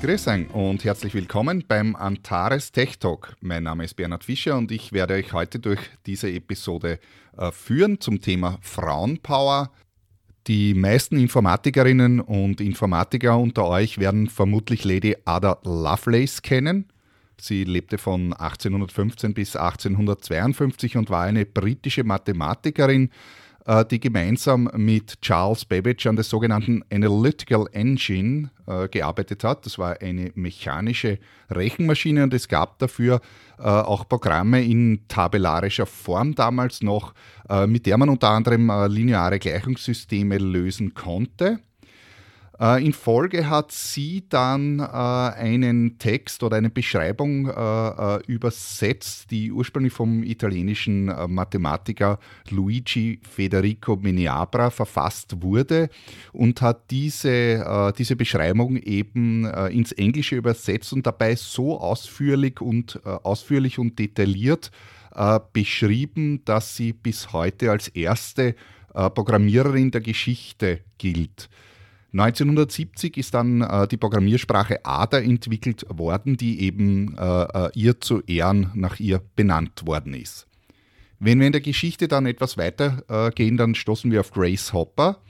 Grüß euch und herzlich willkommen beim Antares Tech Talk. Mein Name ist Bernhard Fischer und ich werde euch heute durch diese Episode äh, führen zum Thema Frauenpower. Die meisten Informatikerinnen und Informatiker unter euch werden vermutlich Lady Ada Lovelace kennen. Sie lebte von 1815 bis 1852 und war eine britische Mathematikerin, die gemeinsam mit Charles Babbage an der sogenannten Analytical Engine äh, gearbeitet hat. Das war eine mechanische Rechenmaschine und es gab dafür äh, auch Programme in tabellarischer Form damals noch, mit der man unter anderem lineare Gleichungssysteme lösen konnte. Äh, in Folge hat sie dann äh, einen Text oder eine Beschreibung äh, übersetzt, die ursprünglich vom italienischen Mathematiker Luigi Federico Meniabra verfasst wurde und hat diese, diese Beschreibung eben ins Englische übersetzt und dabei so ausführlich und ausführlich und detailliert beschrieben, dass sie bis heute als erste Programmiererin der Geschichte gilt. 1970 ist dann äh, die Programmiersprache ADA entwickelt worden, die eben äh, äh, ihr zu Ehren nach ihr benannt worden ist. Wenn wir in der Geschichte dann etwas weiter äh, dann stoßen wir auf Grace Hopper.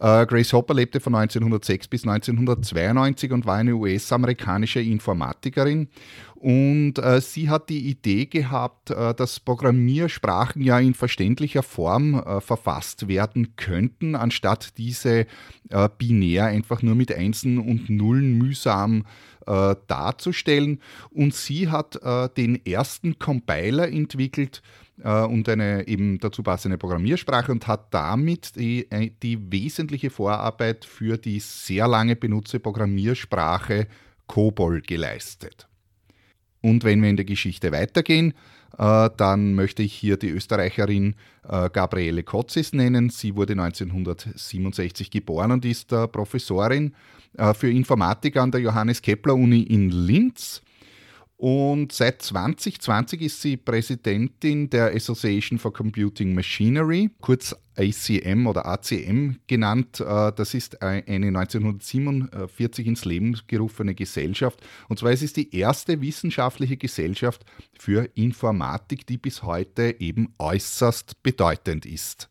Äh, Grace Hopper lebte von 1906 bis 1992 und war eine US-amerikanische Informatikerin. Und äh, sie hat die Idee gehabt, äh, dass Programmiersprachen ja in verständlicher Form äh, verfasst werden könnten, anstatt diese äh, binär einfach nur mit Einsen und Nullen mühsam äh, darzustellen. Und sie hat den ersten Compiler entwickelt, äh, und eine eben dazu passende Programmiersprache und hat damit die, äh, die wesentliche Vorarbeit für die sehr lange benutzte Programmiersprache COBOL geleistet. Und wenn wir in der Geschichte weitergehen, äh, dann möchte ich hier die Österreicherin Gabriele Kotzis nennen. Sie wurde 1967 geboren und ist Professorin für Informatik an der Johannes Kepler Uni in Linz und seit 2020 ist sie Präsidentin der Association for Computing Machinery, kurz ACM oder ACM genannt. Äh, das ist eine 1947 ins Leben gerufene Gesellschaft. Und zwar ist es die erste wissenschaftliche Gesellschaft für Informatik, die bis heute eben äußerst bedeutend ist.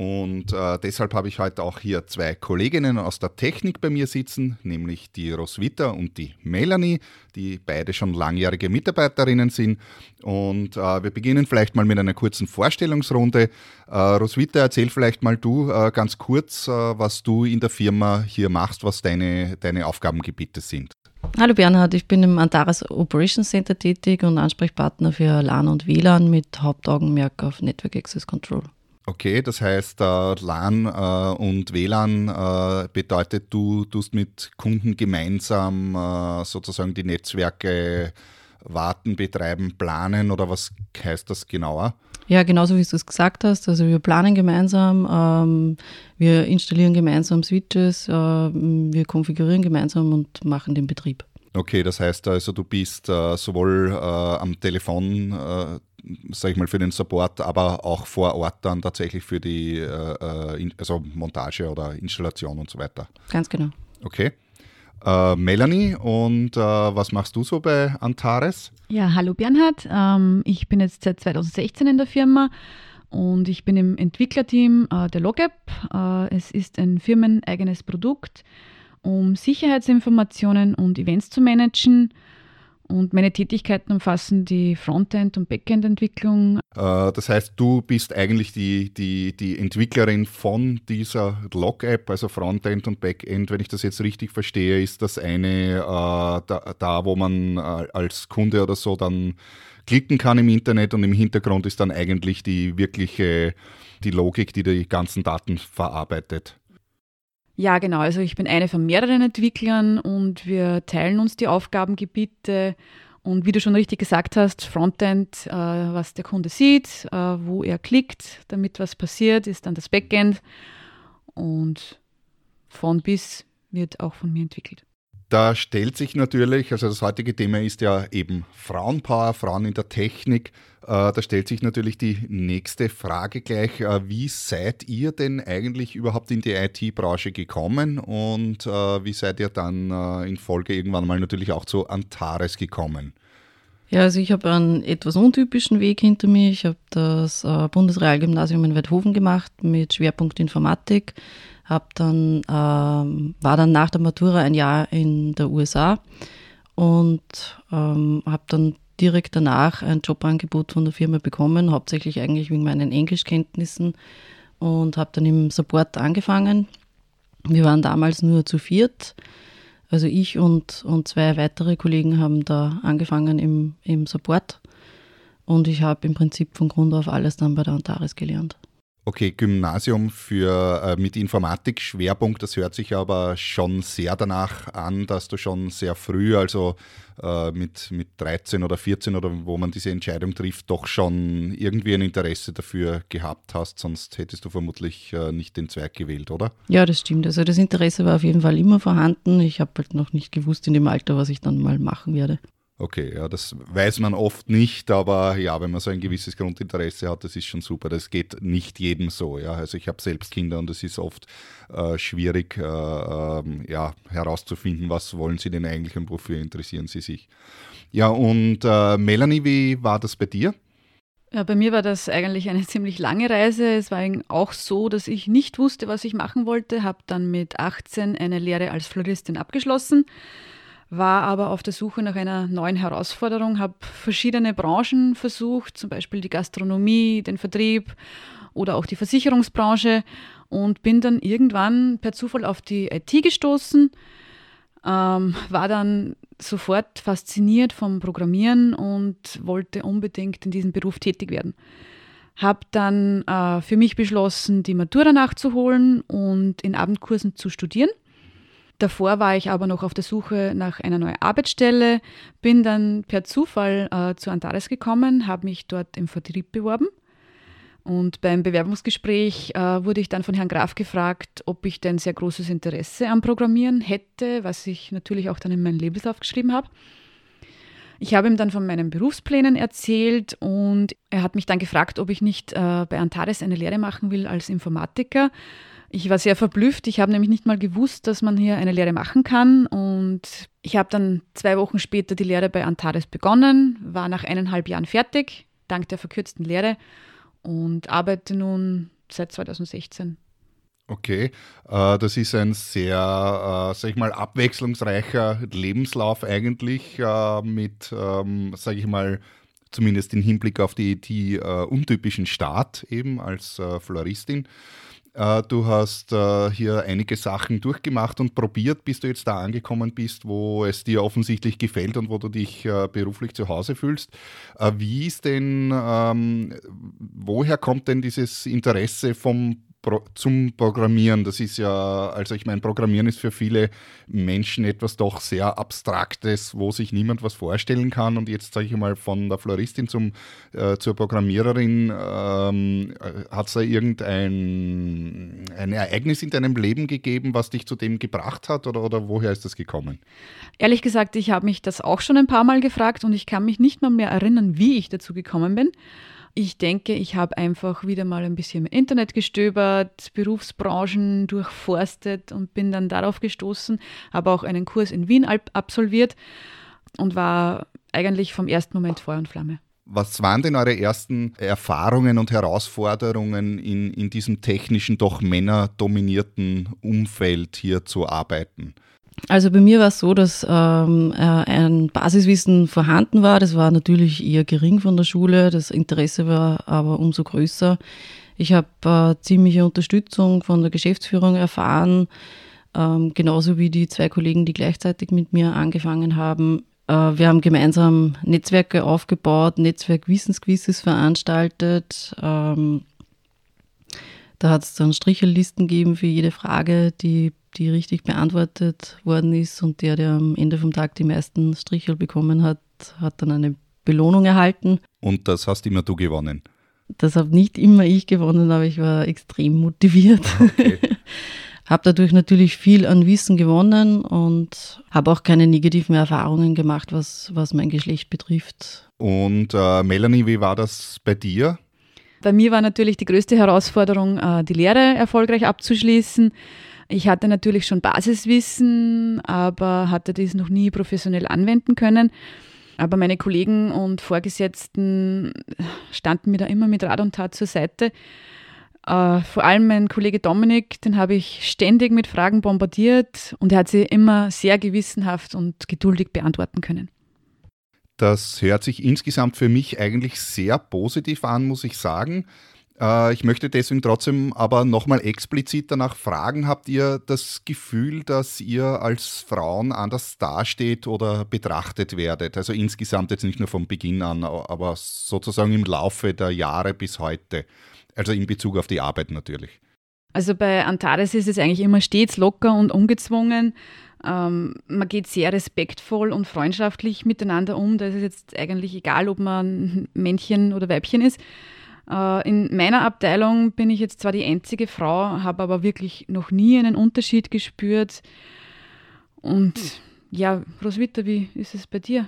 Und äh, deshalb habe ich heute auch hier zwei Kolleginnen aus der Technik bei mir sitzen, nämlich die Roswitha und die Melanie, die beide schon langjährige Mitarbeiterinnen sind. Und äh, wir beginnen vielleicht mal mit einer kurzen Vorstellungsrunde. Äh, Roswitha, erzähl vielleicht mal du äh, ganz kurz, äh, was du in der Firma hier machst, was deine, deine Aufgabengebiete sind. Hallo Bernhard, ich bin im Antares Operations Center tätig und Ansprechpartner für LAN und WLAN mit Hauptaugenmerk auf Network Access Control. Okay, das heißt, äh, LAN äh, und WLAN äh, bedeutet, du tust mit Kunden gemeinsam äh, sozusagen die Netzwerke warten, betreiben, planen oder was heißt das genauer? Ja, genauso wie du es gesagt hast. Also wir planen gemeinsam, ähm, wir installieren gemeinsam Switches, äh, wir konfigurieren gemeinsam und machen den Betrieb. Okay, das heißt also, du bist äh, sowohl am Telefon sage ich mal, für den Support, aber auch vor Ort dann tatsächlich für die äh, äh also Montage oder Installation und so weiter. Ganz genau. Okay. Äh, Melanie, und äh, was machst du so bei Antares? Ja, hallo Bernhard. Ähm, ich bin jetzt seit 2016 in der Firma und ich bin im Entwicklerteam äh, der LogApp. Äh, es ist ein firmeneigenes Produkt, um Sicherheitsinformationen und Events zu managen. Und meine Tätigkeiten umfassen die Frontend- und Backend-Entwicklung, Äh, das heißt, du bist eigentlich die, die, die Entwicklerin von dieser Log-App, also Frontend und Backend. Wenn ich das jetzt richtig verstehe, ist das eine äh, da, da, wo man äh, als Kunde oder so dann klicken kann im Internet und im Hintergrund ist dann eigentlich die wirkliche die Logik, die die ganzen Daten verarbeitet. Ja, genau. Also ich bin eine von mehreren Entwicklern und wir teilen uns die Aufgabengebiete und wie du schon richtig gesagt hast, Frontend, äh, was der Kunde sieht, äh, wo er klickt, damit was passiert, ist dann das Backend. Und von bis wird auch von mir entwickelt. Da stellt sich natürlich, also das heutige Thema ist ja eben Frauenpower, Frauen in der Technik. Äh, da stellt sich natürlich die nächste Frage gleich. Äh, wie seid ihr denn eigentlich überhaupt in die IT-Branche gekommen und äh, wie seid ihr dann in Folge irgendwann mal natürlich auch zu Antares gekommen? Ja, also ich habe einen etwas untypischen Weg hinter mir. Ich habe das Bundesrealgymnasium in Weidhofen gemacht mit Schwerpunkt Informatik hab dann, ähm, war dann nach der Matura ein Jahr in der USA und ähm, habe dann direkt danach ein Jobangebot von der Firma bekommen, hauptsächlich eigentlich wegen meinen Englischkenntnissen und habe dann im Support angefangen. Wir waren damals nur zu viert. Also ich und, und zwei weitere Kollegen haben da angefangen im, im Support und ich habe im Prinzip von Grund auf alles dann bei der Antares gelernt. Okay, Gymnasium für, äh, mit Informatik-Schwerpunkt, das hört sich aber schon sehr danach an, dass du schon sehr früh, also äh, mit, mit 13 oder 14 oder wo man diese Entscheidung trifft, doch schon irgendwie ein Interesse dafür gehabt hast, sonst hättest du vermutlich äh, nicht den Zweig gewählt, oder? Ja, das stimmt. Also das Interesse war auf jeden Fall immer vorhanden. Ich habe halt noch nicht gewusst in dem Alter, was ich dann mal machen werde. Okay, ja, das weiß man oft nicht, aber ja, wenn man so ein gewisses Grundinteresse hat, das ist schon super. Das geht nicht jedem so. Ja. Also ich habe selbst Kinder und es ist oft äh, schwierig, äh, äh, ja, herauszufinden, was wollen sie denn eigentlich und wofür interessieren sie sich. Ja, und äh, Melanie, wie war das bei dir? Ja, bei mir war das eigentlich eine ziemlich lange Reise. Es war auch so, dass ich nicht wusste, was ich machen wollte, habe dann mit 18 eine Lehre als Floristin abgeschlossen war aber auf der Suche nach einer neuen Herausforderung, habe verschiedene Branchen versucht, zum Beispiel die Gastronomie, den Vertrieb oder auch die Versicherungsbranche und bin dann irgendwann per Zufall auf die IT gestoßen, ähm, war dann sofort fasziniert vom Programmieren und wollte unbedingt in diesem Beruf tätig werden. Habe dann äh, für mich beschlossen, die Matura nachzuholen und in Abendkursen zu studieren Davor war ich aber noch auf der Suche nach einer neuen Arbeitsstelle, bin dann per Zufall äh, zu Antares gekommen, habe mich dort im Vertrieb beworben. Und beim Bewerbungsgespräch äh, wurde ich dann von Herrn Graf gefragt, ob ich denn sehr großes Interesse am Programmieren hätte, was ich natürlich auch dann in meinen Lebenslauf geschrieben habe. Ich habe ihm dann von meinen Berufsplänen erzählt und er hat mich dann gefragt, ob ich nicht äh, bei Antares eine Lehre machen will als Informatiker. Ich war sehr verblüfft. Ich habe nämlich nicht mal gewusst, dass man hier eine Lehre machen kann. Und ich habe dann zwei Wochen später die Lehre bei Antares begonnen, war nach eineinhalb Jahren fertig, dank der verkürzten Lehre und arbeite nun seit 2016. Okay, äh, das ist ein sehr, äh, sag ich mal, abwechslungsreicher Lebenslauf eigentlich äh, mit, ähm, sage ich mal, zumindest im Hinblick auf die, äh, untypischen Start eben als Floristin. Äh, du hast äh, hier einige Sachen durchgemacht und probiert, bis du jetzt da angekommen bist, wo es dir offensichtlich gefällt und wo du dich äh, beruflich zu Hause fühlst. Wie ist denn, ähm, woher kommt denn dieses Interesse vom Pro zum Programmieren. Das ist ja, also ich meine, Programmieren ist für viele Menschen etwas doch sehr Abstraktes, wo sich niemand was vorstellen kann. Und jetzt sage ich mal von der Floristin zum, äh, zur Programmiererin, ähm, hat es da irgendein ein Ereignis in deinem Leben gegeben, was dich zu dem gebracht hat oder, oder woher ist das gekommen? Ehrlich gesagt, ich habe mich das auch schon ein paar Mal gefragt und ich kann mich nicht mal mehr erinnern, wie ich dazu gekommen bin. Ich denke, ich habe einfach wieder mal ein bisschen im Internet gestöbert, Berufsbranchen durchforstet und bin dann darauf gestoßen, habe auch einen Kurs in Wien absolviert und war eigentlich vom ersten Moment Feuer und Flamme. Was waren denn eure ersten Erfahrungen und Herausforderungen in, in diesem technischen, doch männerdominierten Umfeld hier zu arbeiten? Also bei mir war es so, dass ähm, äh, ein Basiswissen vorhanden war. Das war natürlich eher gering von der Schule. Das Interesse war aber umso größer. Ich habe äh, ziemliche Unterstützung von der Geschäftsführung erfahren, ähm, genauso wie die zwei Kollegen, die gleichzeitig mit mir angefangen haben. Äh, wir haben gemeinsam Netzwerke aufgebaut, Netzwerk-Wissensquizzes veranstaltet. Ähm, da hat es dann Strichellisten gegeben für jede Frage, die, die richtig beantwortet worden ist. Und der, der am Ende vom Tag die meisten Strichel bekommen hat, hat dann eine Belohnung erhalten. Und das hast immer du gewonnen? Das habe nicht immer ich gewonnen, aber ich war extrem motiviert. Okay. habe dadurch natürlich viel an Wissen gewonnen und habe auch keine negativen Erfahrungen gemacht, was, was mein Geschlecht betrifft. Und äh, Melanie, wie war das bei dir? Bei mir war natürlich die größte Herausforderung, äh, die Lehre erfolgreich abzuschließen. Ich hatte natürlich schon Basiswissen, aber hatte dies noch nie professionell anwenden können. Aber meine Kollegen und Vorgesetzten standen mir da immer mit Rat und Tat zur Seite. Uh, vor allem mein Kollege Dominik, den habe ich ständig mit Fragen bombardiert und er hat sie immer sehr gewissenhaft und geduldig beantworten können. Das hört sich insgesamt für mich eigentlich sehr positiv an, muss ich sagen. Äh, ich möchte deswegen trotzdem aber nochmal explizit danach fragen, habt ihr das Gefühl, dass ihr als Frauen anders dasteht oder betrachtet werdet? Also insgesamt jetzt nicht nur vom Beginn an, aber sozusagen im Laufe der Jahre bis heute. Also in Bezug auf die Arbeit natürlich. Also bei Antares ist es eigentlich immer stets locker und ungezwungen. Ähm, man geht sehr respektvoll und freundschaftlich miteinander um. Da ist es jetzt eigentlich egal, ob man Männchen oder Weibchen ist. Äh, in meiner Abteilung bin ich jetzt zwar die einzige Frau, habe aber wirklich noch nie einen Unterschied gespürt. Und ja, Roswitha, wie ist es bei dir?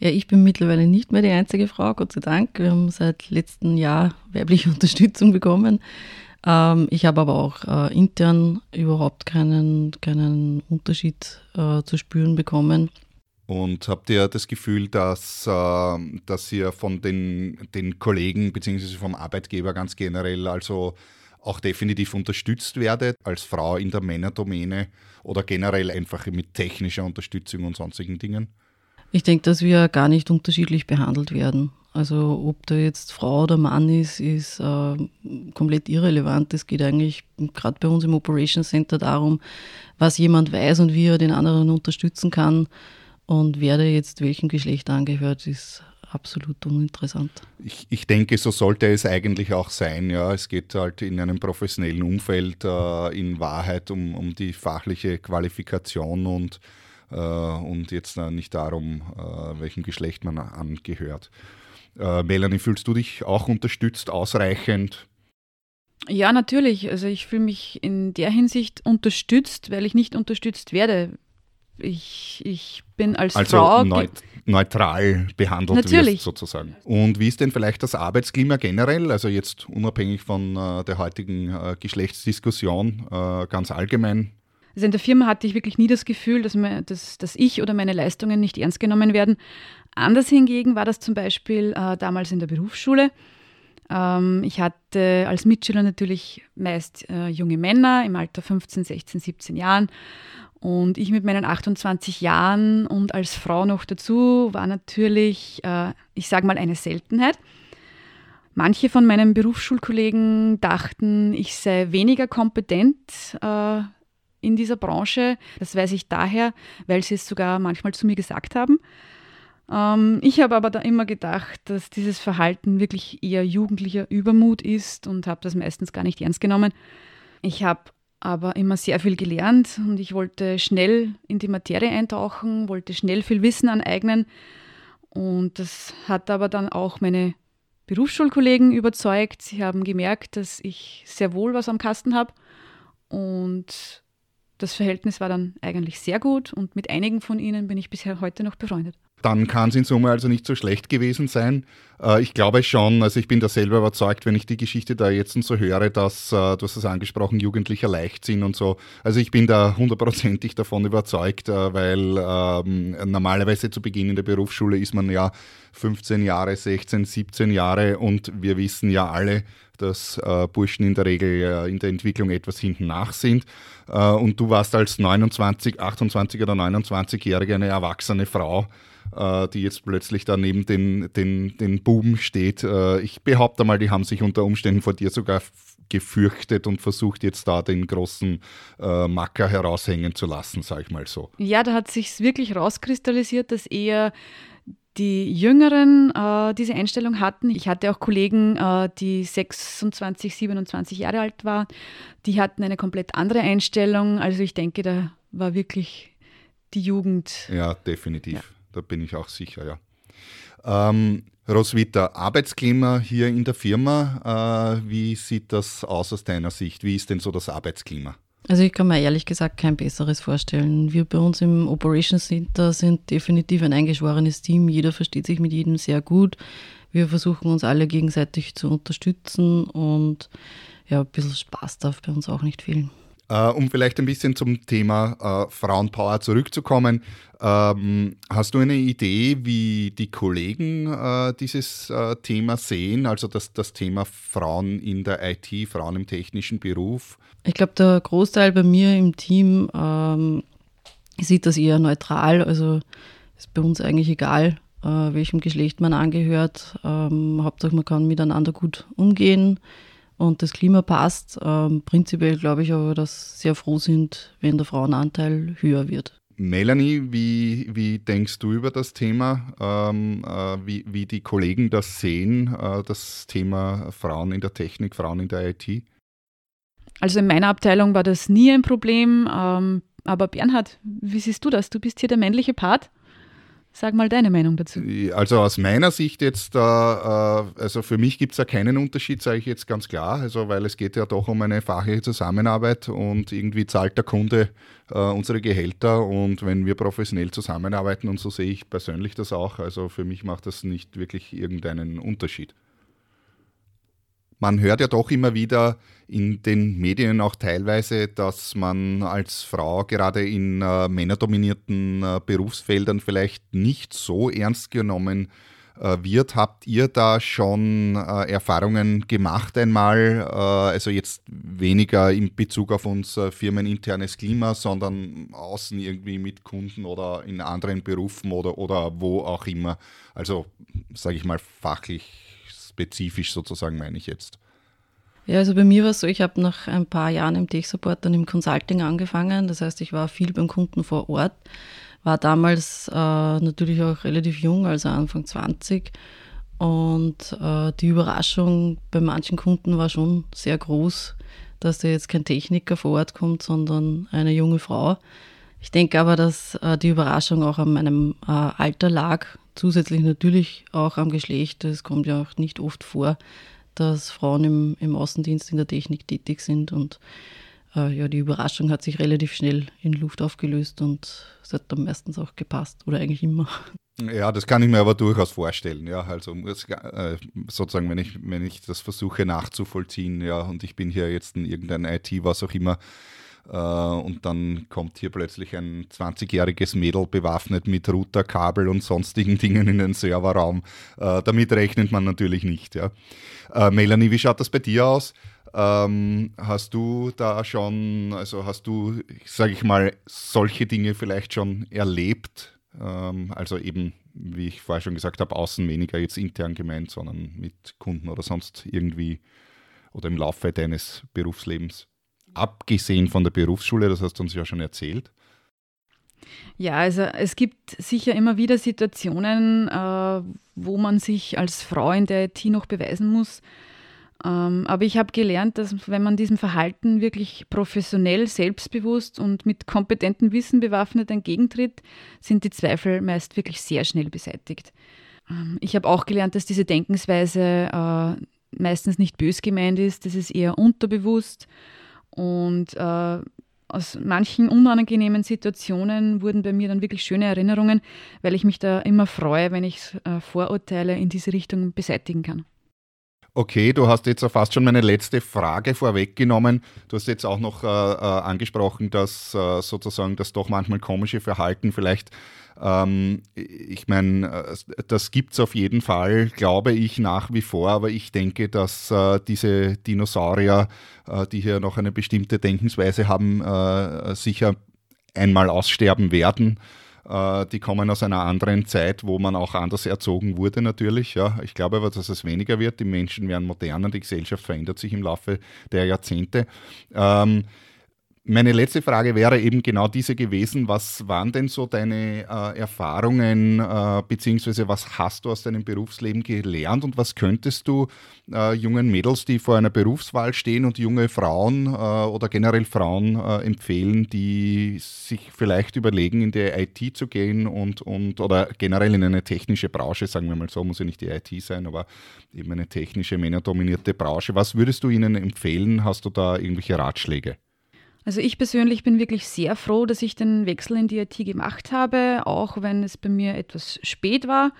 Ja, ich bin mittlerweile nicht mehr die einzige Frau, Gott sei Dank. Wir haben seit letztem Jahr weibliche Unterstützung bekommen. Ähm, ich habe aber auch äh, intern überhaupt keinen, keinen Unterschied äh, zu spüren bekommen. Und habt ihr das Gefühl, dass, äh, dass ihr von den, den Kollegen bzw. vom Arbeitgeber ganz generell also auch definitiv unterstützt werdet als Frau in der Männerdomäne oder generell einfach mit technischer Unterstützung und sonstigen Dingen? Ich denke, dass wir gar nicht unterschiedlich behandelt werden. Also ob da jetzt Frau oder Mann ist, ist äh, komplett irrelevant. Es geht eigentlich gerade bei uns im Operation Center darum, was jemand weiß und wie er den anderen unterstützen kann. Und wer da jetzt welchem Geschlecht angehört, ist absolut uninteressant. Ich, ich denke, so sollte es eigentlich auch sein. Ja, es geht halt in einem professionellen Umfeld äh, in Wahrheit um, um die fachliche Qualifikation und, äh, und jetzt äh, nicht darum, äh, welchem Geschlecht man angehört. Äh, Melanie, fühlst du dich auch unterstützt, ausreichend? Ja, natürlich. Also ich fühle mich in der Hinsicht unterstützt, weil ich nicht unterstützt werde. Ich, ich bin als also Frau. Neut neutral behandelt natürlich. wirst, sozusagen. Und wie ist denn vielleicht das Arbeitsklima generell, also jetzt unabhängig von äh, der heutigen äh, Geschlechtsdiskussion, äh, ganz allgemein? Also in der Firma hatte ich wirklich nie das Gefühl, dass, mir, dass, dass ich oder meine Leistungen nicht ernst genommen werden. Anders hingegen war das zum Beispiel äh, damals in der Berufsschule. Ähm, ich hatte als Mitschüler natürlich meist äh, junge Männer im Alter 15, 16, 17 Jahren. Und ich mit meinen 28 Jahren und als Frau noch dazu war natürlich, äh, ich sage mal, eine Seltenheit. Manche von meinen Berufsschulkollegen dachten, ich sei weniger kompetent äh, in dieser Branche. Das weiß ich daher, weil sie es sogar manchmal zu mir gesagt haben. Ähm, ich habe aber da immer gedacht, dass dieses Verhalten wirklich eher jugendlicher Übermut ist und habe das meistens gar nicht ernst genommen. Ich habe aber immer sehr viel gelernt und ich wollte schnell in die Materie eintauchen, wollte schnell viel Wissen aneignen. Und das hat aber dann auch meine Berufsschulkollegen überzeugt. Sie haben gemerkt, dass ich sehr wohl was am Kasten habe und das Verhältnis war dann eigentlich sehr gut und mit einigen von ihnen bin ich bisher heute noch befreundet. Dann kann es in Summe also nicht so schlecht gewesen sein. Äh, ich glaube schon, also ich bin da selber überzeugt, wenn ich die Geschichte da jetzt so höre, dass, äh, du hast es angesprochen, jugendlicher Leichtsinn und so. Also ich bin da hundertprozentig davon überzeugt, äh, weil ähm, normalerweise zu Beginn in der Berufsschule ist man ja 15 Jahre, 16, 17 Jahre und wir wissen ja alle, dass äh, Burschen in der Regel äh, in der Entwicklung etwas hinten nach sind. Äh, und du warst als 29, 28 oder 29-Jährige eine erwachsene Frau, äh, die jetzt plötzlich da neben den, den, den Buben steht. Äh, ich behaupte mal, die haben sich unter Umständen vor dir sogar gefürchtet und versucht jetzt da den großen äh, Macker heraushängen zu lassen, sage ich mal so. Ja, da hat sich wirklich rauskristallisiert, dass eher die Jüngeren äh, diese Einstellung hatten. Ich hatte auch Kollegen, äh, die 26, 27 Jahre alt waren. Die hatten eine komplett andere Einstellung. Also ich denke, da war wirklich die Jugend. Ja, definitiv. Ja. Da bin ich auch sicher, ja. Ähm, Roswitha, Arbeitsklima hier in der Firma, äh, wie sieht das aus aus deiner Sicht? Wie ist denn so das Arbeitsklima? Also ich kann mir ehrlich gesagt kein besseres vorstellen. Wir bei uns im Operations Center sind definitiv ein eingeschworenes Team. Jeder versteht sich mit jedem sehr gut. Wir versuchen uns alle gegenseitig zu unterstützen und ja, ein bisschen Spaß darf bei uns auch nicht fehlen. Uh, um vielleicht ein bisschen zum Thema uh, Frauenpower zurückzukommen. Ähm, hast du eine Idee, wie die Kollegen uh, dieses Thema sehen, also das, das Thema Frauen in der IT, Frauen im technischen Beruf? Ich glaube, der Großteil bei mir im Team ähm, sieht das eher neutral. Also ist bei uns eigentlich egal, äh, welchem Geschlecht man angehört. Ähm, Hauptsache, man kann miteinander gut umgehen und das Klima passt. Ähm, prinzipiell glaube ich aber, dass sehr froh sind, wenn der Frauenanteil höher wird. Melanie, wie, wie denkst du über das Thema, ähm, äh, wie, wie die Kollegen das sehen, äh, das Thema Frauen in der Technik, Frauen in der IT? Also in meiner Abteilung war das nie ein Problem. Ähm, aber Bernhard, wie siehst du das? Du bist hier der männliche Part. Sag mal deine Meinung dazu. Also aus meiner Sicht jetzt, äh, also für mich gibt es ja keinen Unterschied, sage ich jetzt ganz klar, also weil es geht ja doch um eine fachliche Zusammenarbeit und irgendwie zahlt der Kunde äh, unsere Gehälter und wenn wir professionell zusammenarbeiten und so sehe ich persönlich das auch, also für mich macht das nicht wirklich irgendeinen Unterschied man hört ja doch immer wieder in den Medien auch teilweise, dass man als Frau gerade in äh, männerdominierten äh, Berufsfeldern vielleicht nicht so ernst genommen äh, wird. Habt ihr da schon äh, Erfahrungen gemacht einmal? Äh, also jetzt weniger in Bezug auf unser firmeninternes Klima, sondern außen irgendwie mit Kunden oder in anderen Berufen oder, oder wo auch immer. Also sage ich mal fachlich spezifisch sozusagen meine ich jetzt? Ja, also bei mir war es so, ich habe nach ein paar Jahren im Tech-Support dann im Consulting angefangen. Das heißt, ich war viel beim Kunden vor Ort, war damals äh, natürlich auch relativ jung, also Anfang 20. Und äh, die Überraschung bei manchen Kunden war schon sehr groß, dass da jetzt kein Techniker vor Ort kommt, sondern eine junge Frau. Ich denke aber, dass äh, die Überraschung auch an meinem äh, Alter lag, zusätzlich natürlich auch am Geschlecht. Das kommt ja auch nicht oft vor, dass Frauen im, im Außendienst in der Technik tätig sind und äh, ja, die Überraschung hat sich relativ schnell in Luft aufgelöst und es hat dann meistens auch gepasst oder eigentlich immer. Ja, das kann ich mir aber durchaus vorstellen. Ja, also äh, sozusagen, wenn ich, wenn ich das versuche nachzuvollziehen, ja, und ich bin hier jetzt in irgendein IT, was auch immer, und dann kommt hier plötzlich ein 20-jähriges Mädel bewaffnet mit Router, Kabel und sonstigen Dingen in den Serverraum. Äh, damit rechnet man natürlich nicht. Ja. Äh, Melanie, wie schaut das bei dir aus? Ähm, hast du da schon, also hast du, sage ich mal, solche Dinge vielleicht schon erlebt? Ähm, also eben, wie ich vorher schon gesagt habe, außen weniger jetzt intern gemeint, sondern mit Kunden oder sonst irgendwie oder im Laufe deines Berufslebens? Abgesehen von der Berufsschule, das hast du uns ja schon erzählt? Ja, also es gibt sicher immer wieder Situationen, äh, wo man sich als Frau in der IT noch beweisen muss. Ähm, aber ich habe gelernt, dass wenn man diesem Verhalten wirklich professionell, selbstbewusst und mit kompetentem Wissen bewaffnet entgegentritt, sind die Zweifel meist wirklich sehr schnell beseitigt. Ähm, ich habe auch gelernt, dass diese Denkensweise äh, meistens nicht bös gemeint ist, das ist eher unterbewusst und äh, aus manchen unangenehmen Situationen wurden bei mir dann wirklich schöne Erinnerungen, weil ich mich da immer freue, wenn ich äh, Vorurteile in diese Richtung beseitigen kann. Okay, du hast jetzt fast schon meine letzte Frage vorweggenommen. Du hast jetzt auch noch äh, äh, angesprochen, dass äh, sozusagen das doch manchmal komische Verhalten vielleicht Ähm, ich meine, äh, das gibt es auf jeden Fall, glaube ich, nach wie vor, aber ich denke, dass äh, diese Dinosaurier, äh, die hier noch eine bestimmte Denkensweise haben, äh, sicher einmal aussterben werden. Äh, die kommen aus einer anderen Zeit, wo man auch anders erzogen wurde natürlich. Ja. Ich glaube aber, dass es weniger wird. Die Menschen werden moderner, die Gesellschaft verändert sich im Laufe der Jahrzehnte. Ähm, meine letzte Frage wäre eben genau diese gewesen. Was waren denn so deine äh, Erfahrungen, äh, beziehungsweise was hast du aus deinem Berufsleben gelernt und was könntest du äh, jungen Mädels, die vor einer Berufswahl stehen und junge Frauen äh, oder generell Frauen äh, empfehlen, die sich vielleicht überlegen, in die IT zu gehen und, und oder generell in eine technische Branche, sagen wir mal so, muss ja nicht die IT sein, aber eben eine technische, männerdominierte Branche. Was würdest du ihnen empfehlen? Hast du da irgendwelche Ratschläge? Also ich persönlich bin wirklich sehr froh, dass ich den Wechsel in die IT gemacht habe, auch wenn es bei mir etwas spät war.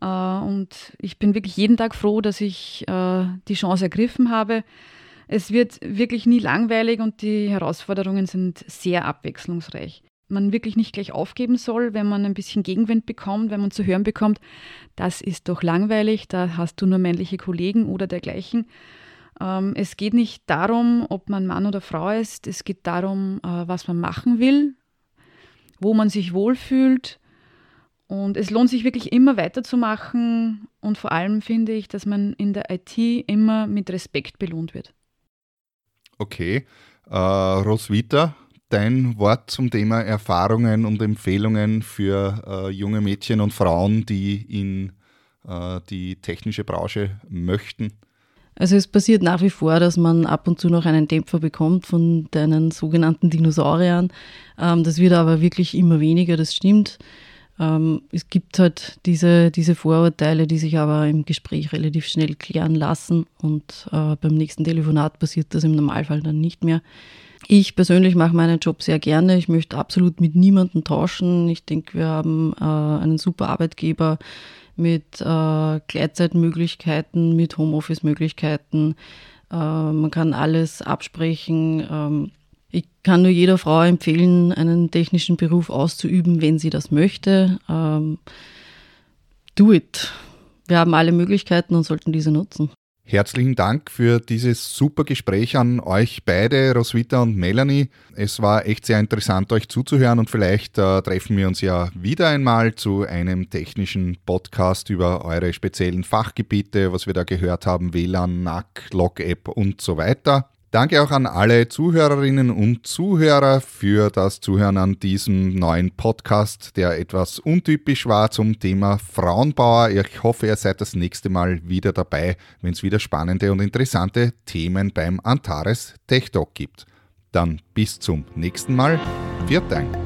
Äh, und ich bin wirklich jeden Tag froh, dass ich äh, die Chance ergriffen habe. Es wird wirklich nie langweilig und die Herausforderungen sind sehr abwechslungsreich. Man wirklich nicht gleich aufgeben soll, wenn man ein bisschen Gegenwind bekommt, wenn man zu hören bekommt, das ist doch langweilig, da hast du nur männliche Kollegen oder dergleichen. Ähm, es geht nicht darum, ob man Mann oder Frau ist, es geht darum, äh, was man machen will, wo man sich wohlfühlt. Und es lohnt sich wirklich immer weiterzumachen. Und vor allem finde ich, dass man in der IT immer mit Respekt belohnt wird. Okay. Äh, Roswitha, dein Wort zum Thema Erfahrungen und Empfehlungen für äh, junge Mädchen und Frauen, die in äh, die technische Branche möchten? Also es passiert nach wie vor, dass man ab und zu noch einen Dämpfer bekommt von deinen sogenannten Dinosauriern. Ähm, das wird aber wirklich immer weniger, das stimmt. Ähm, es gibt halt diese, diese Vorurteile, die sich aber im Gespräch relativ schnell klären lassen und äh, beim nächsten Telefonat passiert das im Normalfall dann nicht mehr. Ich persönlich mache meinen Job sehr gerne. Ich möchte absolut mit niemandem tauschen. Ich denke, wir haben äh, einen super Arbeitgeber mit äh, Gleitzeitmöglichkeiten, mit Homeoffice-Möglichkeiten. Äh, man kann alles absprechen. Ähm, ich kann nur jeder Frau empfehlen, einen technischen Beruf auszuüben, wenn sie das möchte. Ähm, do it. Wir haben alle Möglichkeiten und sollten diese nutzen. Herzlichen Dank für dieses super Gespräch an euch beide, Roswitha und Melanie. Es war echt sehr interessant, euch zuzuhören und vielleicht äh, treffen wir uns ja wieder einmal zu einem technischen Podcast über eure speziellen Fachgebiete, was wir da gehört haben, WLAN, NAC, Log-App und so weiter. Danke auch an alle Zuhörerinnen und Zuhörer für das Zuhören an diesem neuen Podcast, der etwas untypisch war zum Thema Frauenbauer. Ich hoffe, ihr seid das nächste Mal wieder dabei, wenn es wieder spannende und interessante Themen beim Antares Tech Talk gibt. Dann bis zum nächsten Mal. Viert Dank.